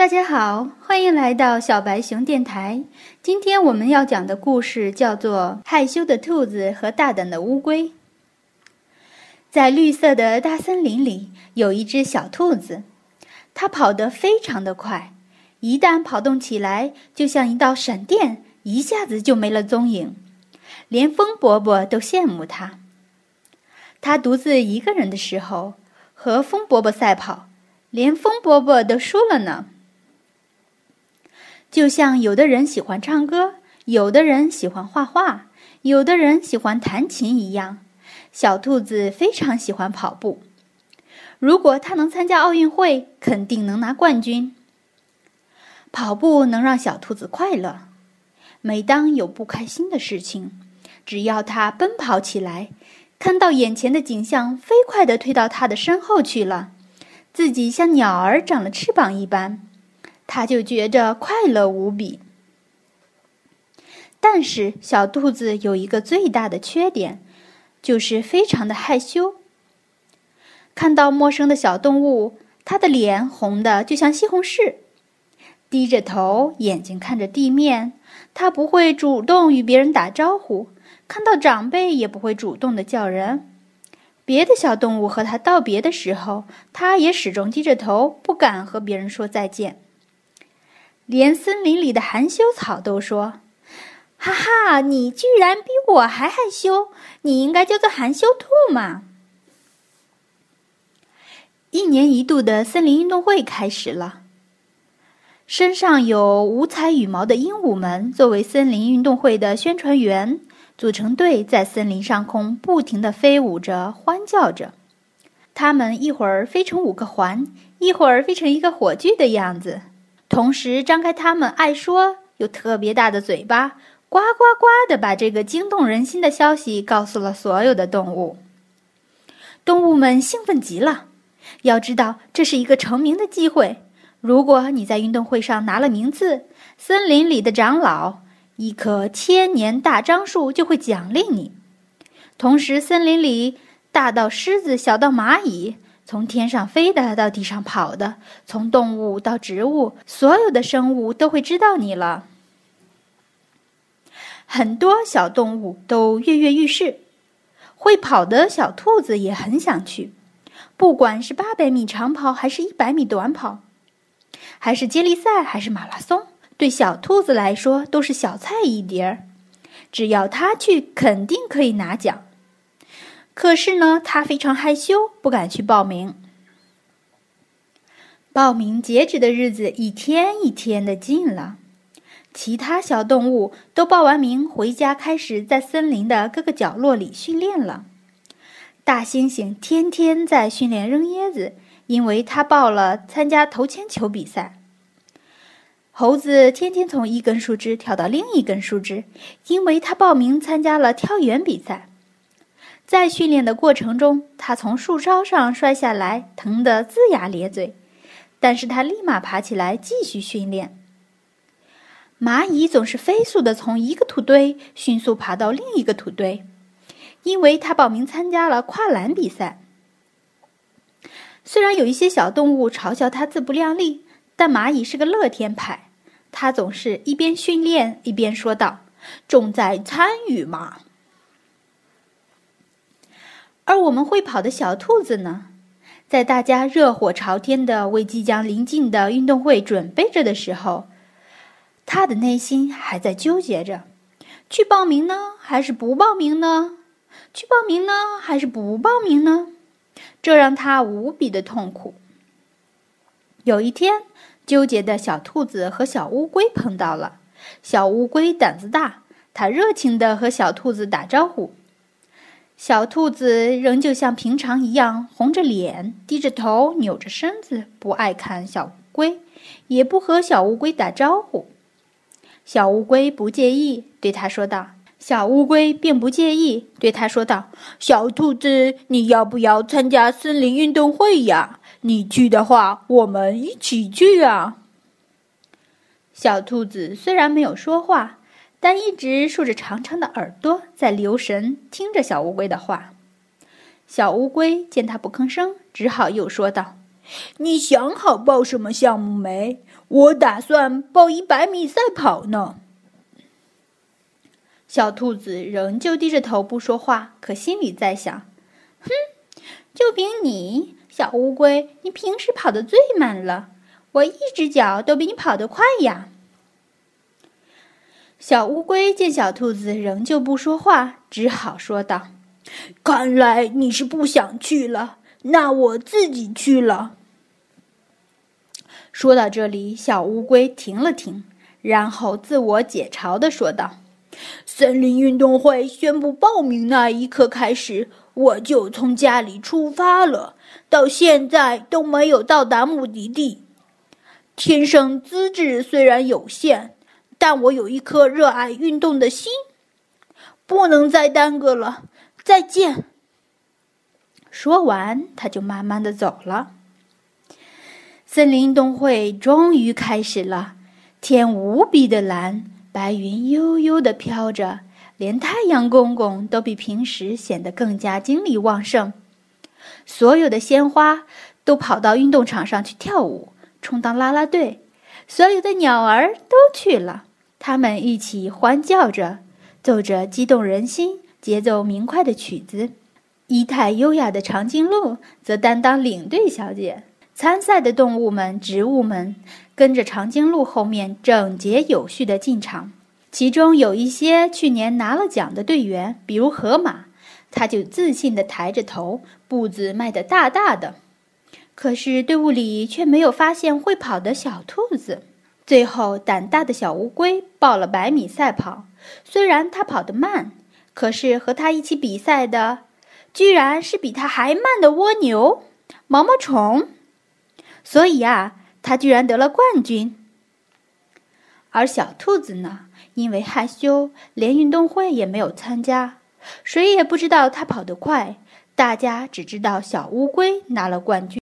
大家好，欢迎来到小白熊电台。今天我们要讲的故事叫做《害羞的兔子和大胆的乌龟》。在绿色的大森林里，有一只小兔子，它跑得非常的快，一旦跑动起来，就像一道闪电，一下子就没了踪影，连风伯伯都羡慕它。它独自一个人的时候，和风伯伯赛跑，连风伯伯都输了呢。就像有的人喜欢唱歌，有的人喜欢画画，有的人喜欢弹琴一样，小兔子非常喜欢跑步。如果它能参加奥运会，肯定能拿冠军。跑步能让小兔子快乐。每当有不开心的事情，只要它奔跑起来，看到眼前的景象飞快地推到它的身后去了，自己像鸟儿长了翅膀一般。他就觉着快乐无比。但是小兔子有一个最大的缺点，就是非常的害羞。看到陌生的小动物，它的脸红的就像西红柿，低着头，眼睛看着地面。它不会主动与别人打招呼，看到长辈也不会主动的叫人。别的小动物和它道别的时候，它也始终低着头，不敢和别人说再见。连森林里的含羞草都说：“哈哈，你居然比我还害羞！你应该叫做含羞兔嘛！”一年一度的森林运动会开始了。身上有五彩羽毛的鹦鹉们作为森林运动会的宣传员，组成队在森林上空不停地飞舞着，欢叫着。它们一会儿飞成五个环，一会儿飞成一个火炬的样子。同时，张开他们爱说又特别大的嘴巴，呱呱呱的把这个惊动人心的消息告诉了所有的动物。动物们兴奋极了，要知道这是一个成名的机会。如果你在运动会上拿了名次，森林里的长老一棵千年大樟树就会奖励你。同时，森林里大到狮子，小到蚂蚁。从天上飞的到地上跑的，从动物到植物，所有的生物都会知道你了。很多小动物都跃跃欲试，会跑的小兔子也很想去。不管是八百米长跑，还是一百米短跑，还是接力赛，还是马拉松，对小兔子来说都是小菜一碟儿。只要它去，肯定可以拿奖。可是呢，他非常害羞，不敢去报名。报名截止的日子一天一天的近了，其他小动物都报完名回家，开始在森林的各个角落里训练了。大猩猩天天在训练扔椰子，因为他报了参加投铅球比赛。猴子天天从一根树枝跳到另一根树枝，因为他报名参加了跳远比赛。在训练的过程中，他从树梢上摔下来，疼得龇牙咧嘴，但是他立马爬起来继续训练。蚂蚁总是飞速地从一个土堆迅速爬到另一个土堆，因为他报名参加了跨栏比赛。虽然有一些小动物嘲笑他自不量力，但蚂蚁是个乐天派，他总是一边训练一边说道：“重在参与嘛。”而我们会跑的小兔子呢，在大家热火朝天的为即将临近的运动会准备着的时候，他的内心还在纠结着：去报名呢，还是不报名呢？去报名呢，还是不报名呢？这让他无比的痛苦。有一天，纠结的小兔子和小乌龟碰到了。小乌龟胆子大，它热情地和小兔子打招呼。小兔子仍旧像平常一样红着脸、低着头、扭着身子，不爱看小乌龟，也不和小乌龟打招呼。小乌龟不介意，对他说道：“小乌龟并不介意，对他说道：‘小兔子，你要不要参加森林运动会呀？你去的话，我们一起去啊。’”小兔子虽然没有说话。但一直竖着长长的耳朵，在留神听着小乌龟的话。小乌龟见它不吭声，只好又说道：“你想好报什么项目没？我打算报一百米赛跑呢。小兔子仍旧低着头不说话，可心里在想：“哼，就凭你，小乌龟，你平时跑得最慢了，我一只脚都比你跑得快呀。”小乌龟见小兔子仍旧不说话，只好说道：“看来你是不想去了，那我自己去了。”说到这里，小乌龟停了停，然后自我解嘲的说道。森林运动会宣布报名那一刻开始，我就从家里出发了，到现在都没有到达目的地。天生资质虽然有限，但我有一颗热爱运动的心。不能再耽搁了，再见。说完，他就慢慢的走了。森林运动会终于开始了，天无比的蓝。白云悠悠地飘着，连太阳公公都比平时显得更加精力旺盛。所有的鲜花都跑到运动场上去跳舞，充当啦啦队。所有的鸟儿都去了，他们一起欢叫着，奏着激动人心、节奏明快的曲子。仪态优雅的长颈鹿则担当领队小姐。参赛的动物们、植物们跟着长颈鹿后面整洁有序地进场。其中有一些去年拿了奖的队员，比如河马，他就自信地抬着头，步子迈得大大的。可是队伍里却没有发现会跑的小兔子。最后，胆大的小乌龟报了百米赛跑，虽然它跑得慢，可是和它一起比赛的，居然是比它还慢的蜗牛、毛毛虫。所以啊，他居然得了冠军。而小兔子呢，因为害羞，连运动会也没有参加，谁也不知道它跑得快，大家只知道小乌龟拿了冠军。